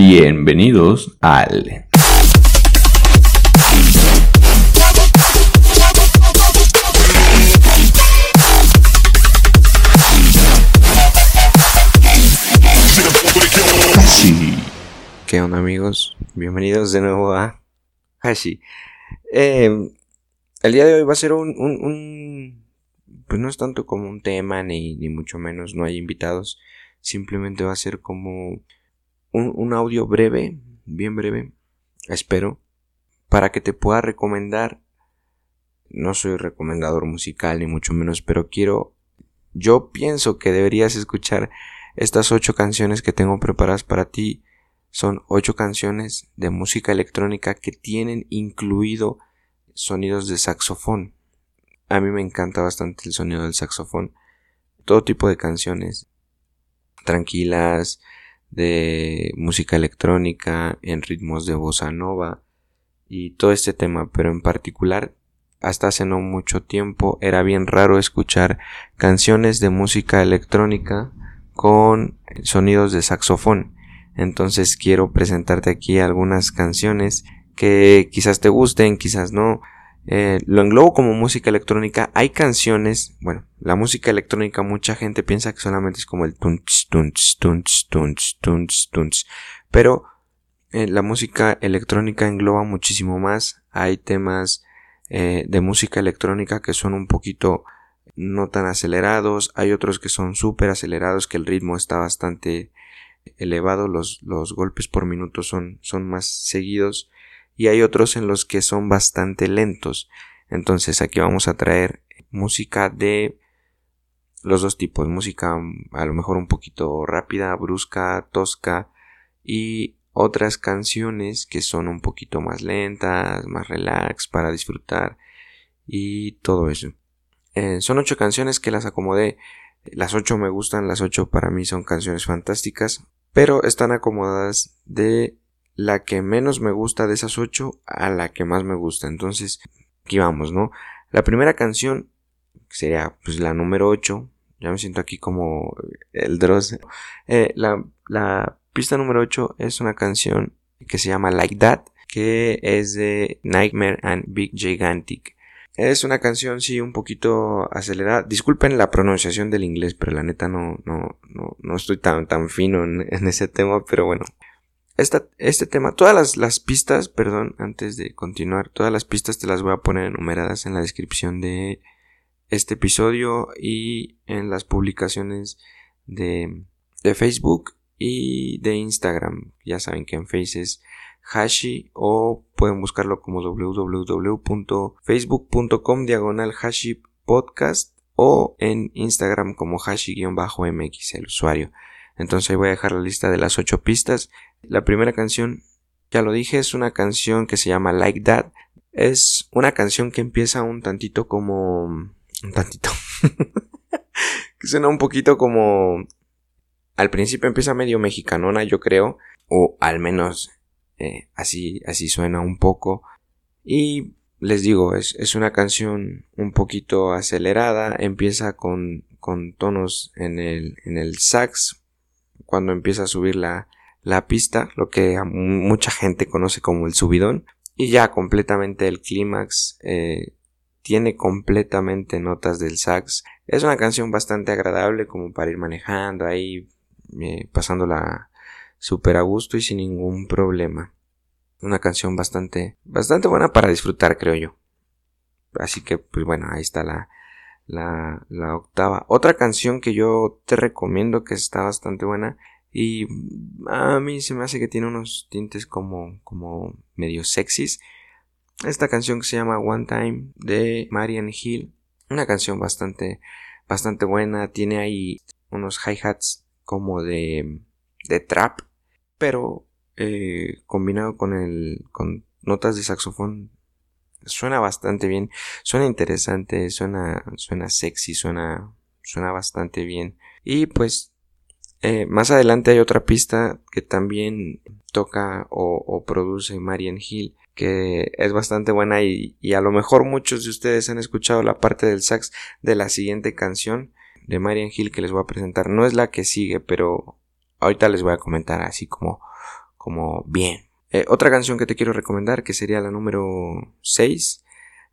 Bienvenidos al... ¿Qué onda amigos? Bienvenidos de nuevo a Hashi. Eh, el día de hoy va a ser un, un, un, Pues no es tanto como un tema, ni, ni mucho menos, no hay invitados. Simplemente va a ser como un, audio breve, bien breve, espero, para que te pueda recomendar. No soy recomendador musical, ni mucho menos, pero quiero... Yo pienso que deberías escuchar estas ocho canciones que tengo preparadas para ti. Son ocho canciones de música electrónica que tienen incluido sonidos de saxofón. A mí me encanta bastante el sonido del saxofón. Todo tipo de canciones. Tranquilas, de música electrónica, en ritmos de bossa nova y todo este tema, pero en particular hasta hace no mucho tiempo era bien raro escuchar canciones de música electrónica con sonidos de saxofón. Entonces quiero presentarte aquí algunas canciones que quizás te gusten, quizás no. Eh, lo englobo como música electrónica. Hay canciones, bueno, la música electrónica mucha gente piensa que solamente es como el tunch, tunch, tunch, tunch, tunch, tunch. Pero eh, la música electrónica engloba muchísimo más. Hay temas eh, de música electrónica que son un poquito no tan acelerados. Hay otros que son súper acelerados, que el ritmo está bastante elevado. Los, los golpes por minuto son, son más seguidos y hay otros en los que son bastante lentos. Entonces aquí vamos a traer música de los dos tipos, música a lo mejor un poquito rápida, brusca, tosca y otras canciones que son un poquito más lentas, más relax para disfrutar y todo eso. Eh, son ocho canciones que las acomodé. Las ocho me gustan, las ocho para mí son canciones fantásticas, pero están acomodadas de la que menos me gusta de esas ocho a la que más me gusta. Entonces, aquí vamos, ¿no? La primera canción sería pues la número 8. Ya me siento aquí como el Dross. Eh, la, la pista número 8 es una canción que se llama Like That, que es de Nightmare and Big Gigantic. Es una canción, sí, un poquito acelerada. Disculpen la pronunciación del inglés, pero la neta no, no, no, no estoy tan, tan fino en, en ese tema, pero bueno, este tema, todas las, pistas, perdón, antes de continuar, todas las pistas te las voy a poner enumeradas en la descripción de este episodio y en las publicaciones de, de Facebook y de Instagram. Ya saben que en Face es Hashi o pueden buscarlo como www.facebook.com diagonal Hashi podcast o en Instagram como Hashi-mx el usuario. Entonces ahí voy a dejar la lista de las ocho pistas. La primera canción, ya lo dije, es una canción que se llama Like That. Es una canción que empieza un tantito como... Un tantito. que suena un poquito como... Al principio empieza medio mexicanona, yo creo. O al menos eh, así, así suena un poco. Y les digo, es, es, una canción un poquito acelerada. Empieza con, con tonos en el, en el sax cuando empieza a subir la, la pista, lo que mucha gente conoce como el subidón, y ya completamente el clímax eh, tiene completamente notas del sax. Es una canción bastante agradable como para ir manejando ahí, eh, pasándola súper a gusto y sin ningún problema. Una canción bastante, bastante buena para disfrutar, creo yo. Así que, pues bueno, ahí está la, la, octava. Otra canción que yo te recomiendo que está bastante buena y a mí se me hace que tiene unos tintes como, como medio sexys. Esta canción que se llama One Time de Marian Hill. Una canción bastante, bastante buena. Tiene ahí unos hi-hats como de, de trap. Pero eh, combinado con el, con notas de saxofón suena bastante bien, suena interesante, suena, suena sexy, suena, suena bastante bien. Y pues eh, más adelante hay otra pista que también toca o, produce Marian Hill que es bastante buena y, y, a lo mejor muchos de ustedes han escuchado la parte del sax de la siguiente canción de Marian Hill que les voy a presentar. No es la que sigue, pero ahorita les voy a comentar así como como bien. Eh, otra canción que te quiero recomendar, que sería la número 6,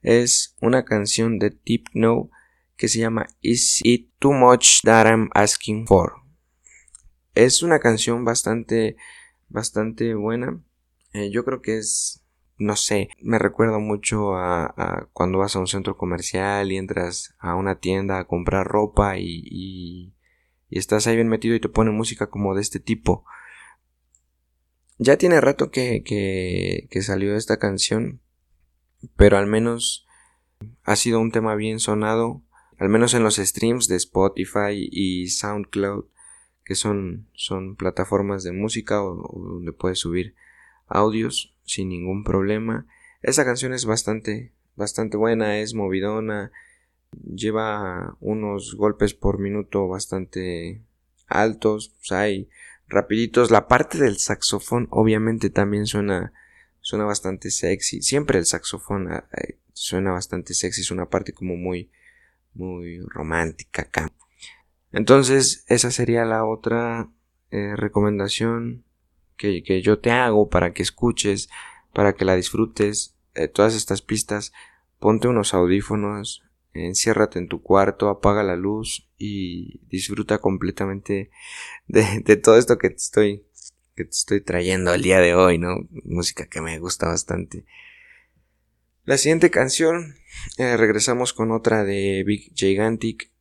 es una canción de Deep No que se llama Is It Too Much That I'm Asking For. Es una canción bastante, bastante buena. Eh, yo creo que es, no sé, me recuerda mucho a, cuando vas a un centro comercial y entras a una tienda a comprar ropa y, y, estás ahí bien metido y te ponen música como de este tipo. Ya tiene rato que, que, salió esta canción, pero al menos ha sido un tema bien sonado, al menos en los streams de Spotify y SoundCloud, que son, son plataformas de música o, donde puedes subir audios sin ningún problema. Esa canción es bastante, bastante buena, es movidona, lleva unos golpes por minuto bastante altos, pues hay rapiditos. La parte del saxofón obviamente también suena, suena bastante sexy. Siempre el saxofón ah, eh, suena bastante sexy, es una parte como muy, muy romántica acá. Entonces, esa sería la otra eh, recomendación que, que, yo te hago para que escuches, para que la disfrutes. Eh, todas estas pistas, ponte unos audífonos, enciérrate en tu cuarto, apaga la luz y disfruta completamente de, todo esto que te estoy que te estoy trayendo al día de hoy, ¿no? Música que me gusta bastante. La siguiente canción, eh, regresamos con otra de Big Gigantic,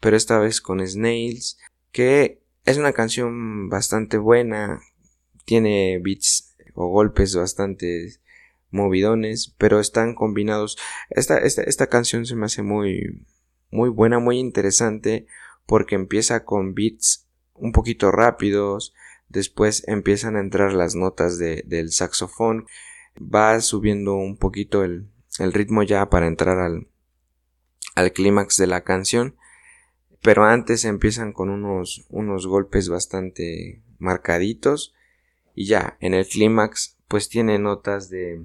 pero esta vez con Snails, que es una canción bastante buena, tiene beats o golpes bastante movidones, pero están combinados. Esta, esta, canción se me hace muy, muy buena, muy interesante, porque empieza con beats un poquito rápidos, después empiezan a entrar las notas de, del saxofón, va subiendo un poquito el, el ritmo ya para entrar al, al clímax de la canción, pero antes empiezan con unos, unos golpes bastante marcaditos y ya en el clímax pues tiene notas de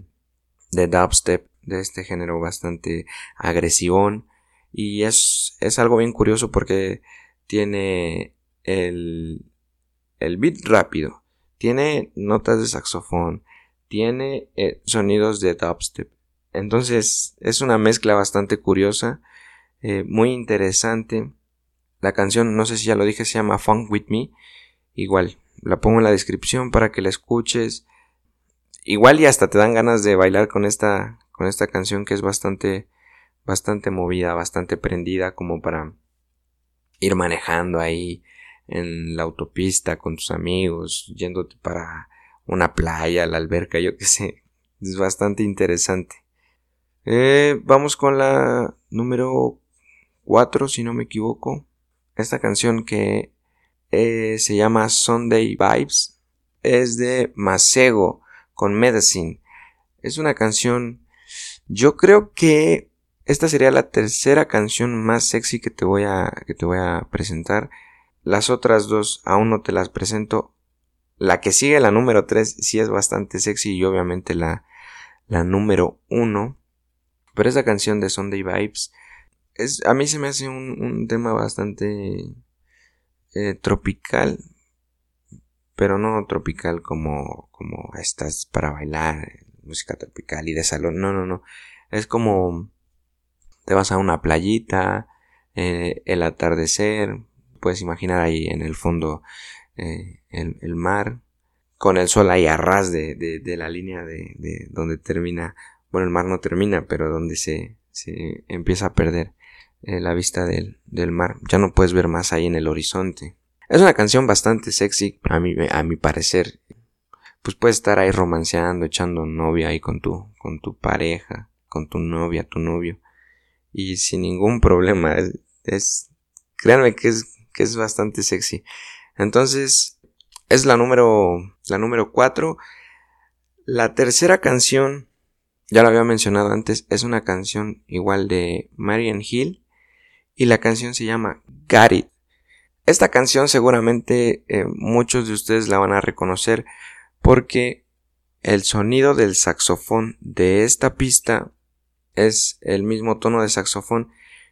de dubstep de este género bastante agresivón y es, es algo bien curioso porque tiene el, el beat rápido, tiene notas de saxofón, tiene eh, sonidos de dubstep. Entonces es una mezcla bastante curiosa, eh, muy interesante. La canción, no sé si ya lo dije, se llama Funk With Me. Igual, la pongo en la descripción para que la escuches igual y hasta te dan ganas de bailar con esta, con esta canción que es bastante, bastante movida, bastante prendida como para ir manejando ahí en la autopista con tus amigos, yéndote para una playa, la alberca, yo qué sé. Es bastante interesante. Eh, vamos con la número 4, si no me equivoco. Esta canción que eh, se llama Sunday Vibes es de Masego con Medicine. Es una canción, yo creo que esta sería la tercera canción más sexy que te voy a, que te voy a presentar. Las otras dos aún no te las presento. La que sigue, la número 3, sí es bastante sexy y obviamente la, la número 1. Pero esa canción de Sunday Vibes es, a mí se me hace un, tema bastante eh, tropical pero no tropical como, como estas para bailar, música tropical y de salón, no, no, no, es como te vas a una playita, eh, el atardecer, puedes imaginar ahí en el fondo eh, el, mar, con el sol ahí a ras de, de, la línea de, de, donde termina, bueno, el mar no termina, pero donde se, se empieza a perder eh, la vista del, del mar, ya no puedes ver más ahí en el horizonte. Es una canción bastante sexy, a mi, a mi parecer. Pues puedes estar ahí romanceando, echando novia ahí con tu, con tu pareja, con tu novia, tu novio. Y sin ningún problema. Es, créanme que es, que es bastante sexy. Entonces, es la número, la número 4. La tercera canción, ya lo había mencionado antes, es una canción igual de Marian Hill. Y la canción se llama Got It. Esta canción seguramente eh, muchos de ustedes la van a reconocer porque el sonido del saxofón de esta pista es el mismo tono de saxofón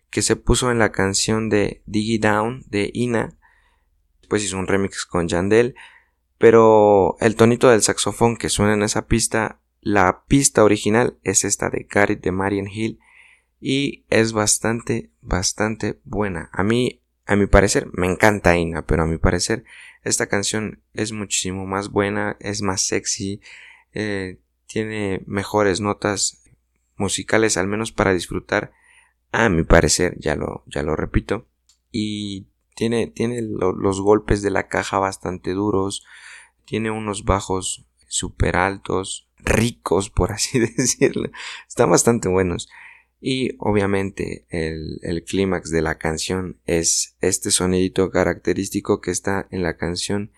que se puso en la canción de Diggy Down de Ina. Pues hizo un remix con Yandel. Pero el tonito del saxofón que suena en esa pista, la pista original es esta de Garrett de Marian Hill y es bastante, bastante buena. A mí, a mi parecer, me encanta Ina, pero a mi parecer esta canción es muchísimo más buena, es más sexy, eh, tiene mejores notas musicales, al menos para disfrutar, a mi parecer, ya lo, ya lo repito, y tiene, tiene los golpes de la caja bastante duros, tiene unos bajos super altos, ricos, por así decirlo, están bastante buenos. Y obviamente el, el clímax de la canción es este sonidito característico que está en la canción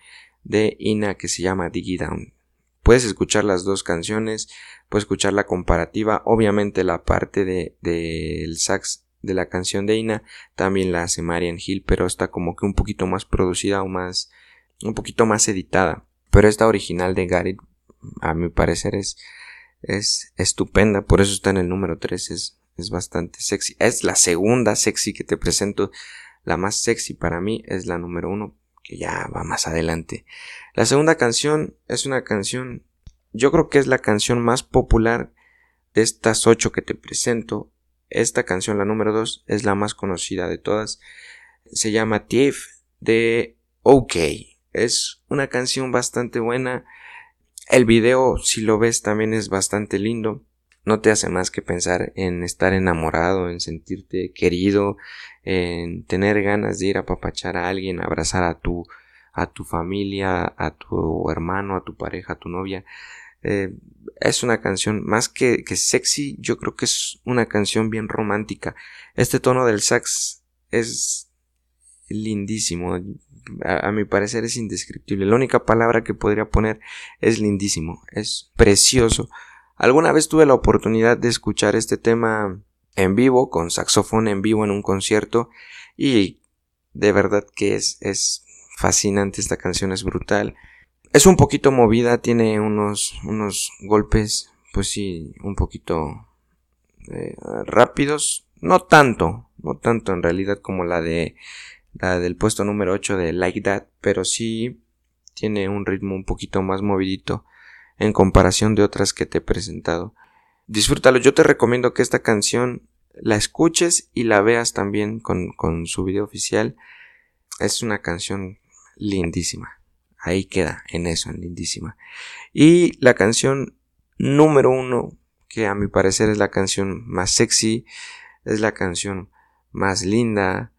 de Ina que se llama Diggy Down. Puedes escuchar las dos canciones, puedes escuchar la comparativa, obviamente la parte del de, sax de la canción de Ina también la hace Marian Hill, pero está como que un poquito más producida o más, un poquito más editada. Pero esta original de Garrett, a mi parecer, es, es estupenda, por eso está en el número 3, es es bastante sexy. Es la segunda sexy que te presento. La más sexy para mí es la número uno, que ya va más adelante. La segunda canción es una canción, yo creo que es la canción más popular de estas ocho que te presento. Esta canción, la número dos, es la más conocida de todas. Se llama Thief de OK. Es una canción bastante buena. El video, si lo ves, también es bastante lindo no te hace más que pensar en estar enamorado, en sentirte querido, en tener ganas de ir a papachar a alguien, abrazar a tu, a tu familia, a tu hermano, a tu pareja, a tu novia. Eh, es una canción más que, que, sexy, yo creo que es una canción bien romántica. Este tono del sax es lindísimo. a, mi parecer es indescriptible. La única palabra que podría poner es lindísimo. Es precioso. Alguna vez tuve la oportunidad de escuchar este tema en vivo, con saxofón en vivo en un concierto, y de verdad que es, es fascinante, esta canción es brutal. Es un poquito movida, tiene unos, unos golpes, pues sí, un poquito eh, rápidos, no tanto, no tanto en realidad como la de la del puesto número 8 de Like That, pero sí tiene un ritmo un poquito más movidito en comparación de otras que te he presentado. Disfrútalo, yo te recomiendo que esta canción la escuches y la veas también con, con su video oficial. Es una canción lindísima. Ahí queda, en eso, en lindísima. Y la canción número uno, que a mi parecer es la canción más sexy, es la canción más linda,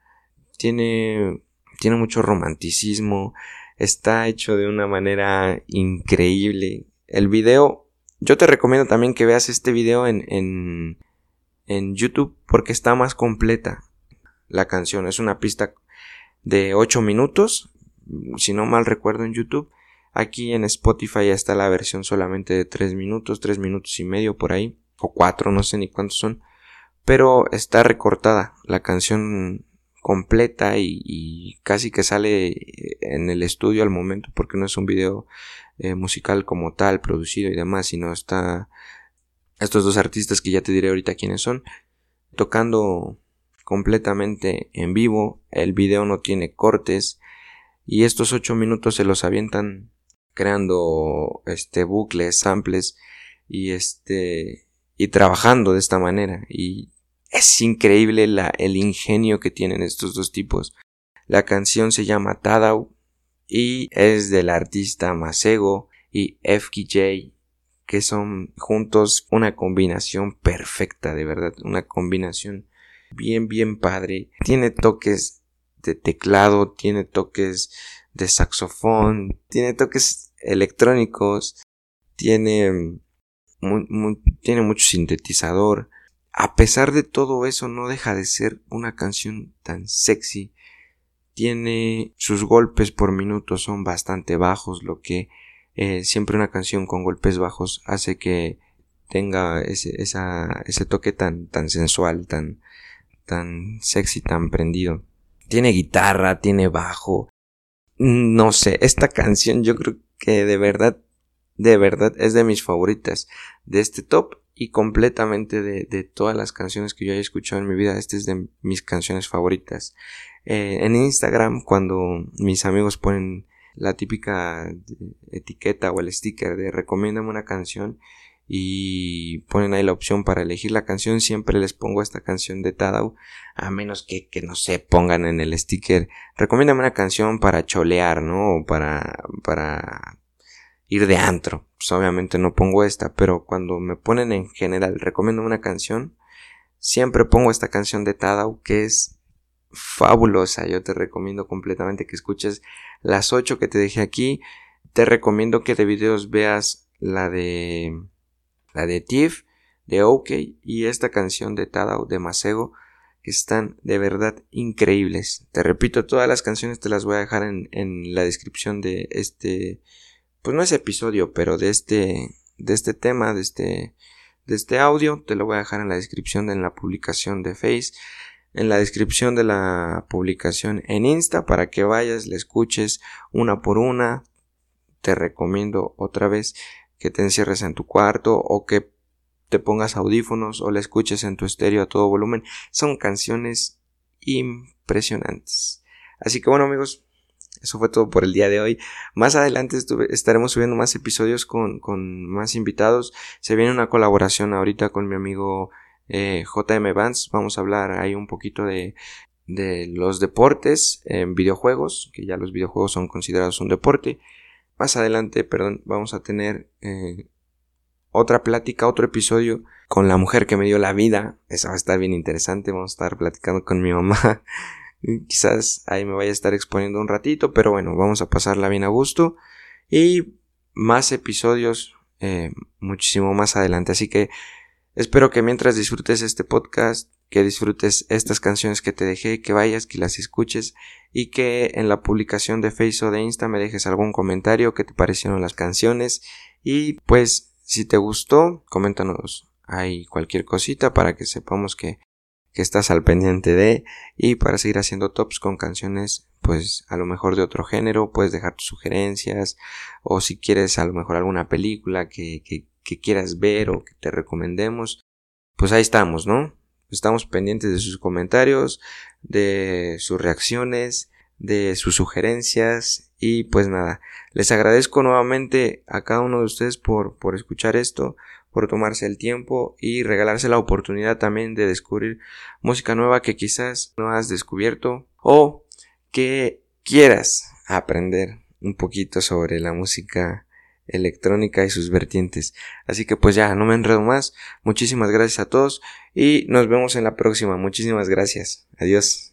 tiene, tiene mucho romanticismo, está hecho de una manera increíble, el video, yo te recomiendo también que veas este video en, en, en YouTube porque está más completa la canción. Es una pista de 8 minutos, si no mal recuerdo en YouTube. Aquí en Spotify ya está la versión solamente de 3 minutos, 3 minutos y medio por ahí, o 4, no sé ni cuántos son. Pero está recortada la canción completa y, casi que sale en el estudio al momento porque no es un video eh, musical como tal, producido y demás, sino está estos dos artistas que ya te diré ahorita quiénes son, tocando completamente en vivo, el video no tiene cortes y estos ocho minutos se los avientan creando este bucles, samples y este y trabajando de esta manera. Y es increíble la, el ingenio que tienen estos dos tipos. La canción se llama Tadau y es del artista Masego y FKJ que son juntos una combinación perfecta de verdad una combinación bien bien padre tiene toques de teclado tiene toques de saxofón tiene toques electrónicos tiene tiene mucho sintetizador a pesar de todo eso no deja de ser una canción tan sexy tiene sus golpes por minuto son bastante bajos, lo que eh, siempre una canción con golpes bajos hace que tenga ese, toque tan, sensual, tan, tan sexy, tan prendido. Tiene guitarra, tiene bajo. No sé, esta canción yo creo que de verdad, de verdad es de mis favoritas de este top y completamente de, de todas las canciones que yo haya escuchado en mi vida. Esta es de mis canciones favoritas. Eh, en Instagram, cuando mis amigos ponen la típica etiqueta o el sticker de recomiéndame una canción y ponen ahí la opción para elegir la canción, siempre les pongo esta canción de Tadau, a menos que, que no se pongan en el sticker, recomiéndame una canción para cholear, ¿no? O para, para ir de antro. Pues obviamente no pongo esta, pero cuando me ponen en general, recomiendo una canción, siempre pongo esta canción de Tadau que es fabulosa. Yo te recomiendo completamente que escuches las 8 que te dejé aquí. Te recomiendo que de videos veas la de la de Tiff, de OK y esta canción de Tadao de Masego que están de verdad increíbles. Te repito, todas las canciones te las voy a dejar en, en la descripción de este, pues no es episodio, pero de este, de este tema, de este, de este audio, te lo voy a dejar en la descripción de en la publicación de Face, en la descripción de la publicación en Insta para que vayas, le escuches una por una. Te recomiendo otra vez que te encierres en tu cuarto o que te pongas audífonos o la escuches en tu estéreo a todo volumen. Son canciones impresionantes. Así que bueno amigos, eso fue todo por el día de hoy. Más adelante estaremos subiendo más episodios con, con, más invitados. Se viene una colaboración ahorita con mi amigo eh, JM Vance. Vamos a hablar ahí un poquito de, de los deportes en videojuegos, que ya los videojuegos son considerados un deporte. Más adelante, perdón, vamos a tener eh, otra plática, otro episodio con la mujer que me dio la vida. Eso va a estar bien interesante. Vamos a estar platicando con mi mamá. Quizás ahí me vaya a estar exponiendo un ratito, pero bueno, vamos a pasarla bien a gusto. Y más episodios eh, muchísimo más adelante. Así que espero que mientras disfrutes este podcast que disfrutes estas canciones que te dejé, que vayas, que las escuches y que en la publicación de Facebook o de Insta me dejes algún comentario que te parecieron las canciones y pues si te gustó, coméntanos ahí cualquier cosita para que sepamos que, que estás al pendiente de y para seguir haciendo tops con canciones pues a lo mejor de otro género, puedes dejar tus sugerencias o si quieres a lo mejor alguna película que, que, quieras ver o que te recomendemos, pues ahí estamos, ¿no? Estamos pendientes de sus comentarios, de sus reacciones, de sus sugerencias y pues nada, les agradezco nuevamente a cada uno de ustedes por, por escuchar esto, por tomarse el tiempo y regalarse la oportunidad también de descubrir música nueva que quizás no has descubierto o que quieras aprender un poquito sobre la música electrónica y sus vertientes. Así que pues ya, no me enredo más. Muchísimas gracias a todos y nos vemos en la próxima. Muchísimas gracias. Adiós.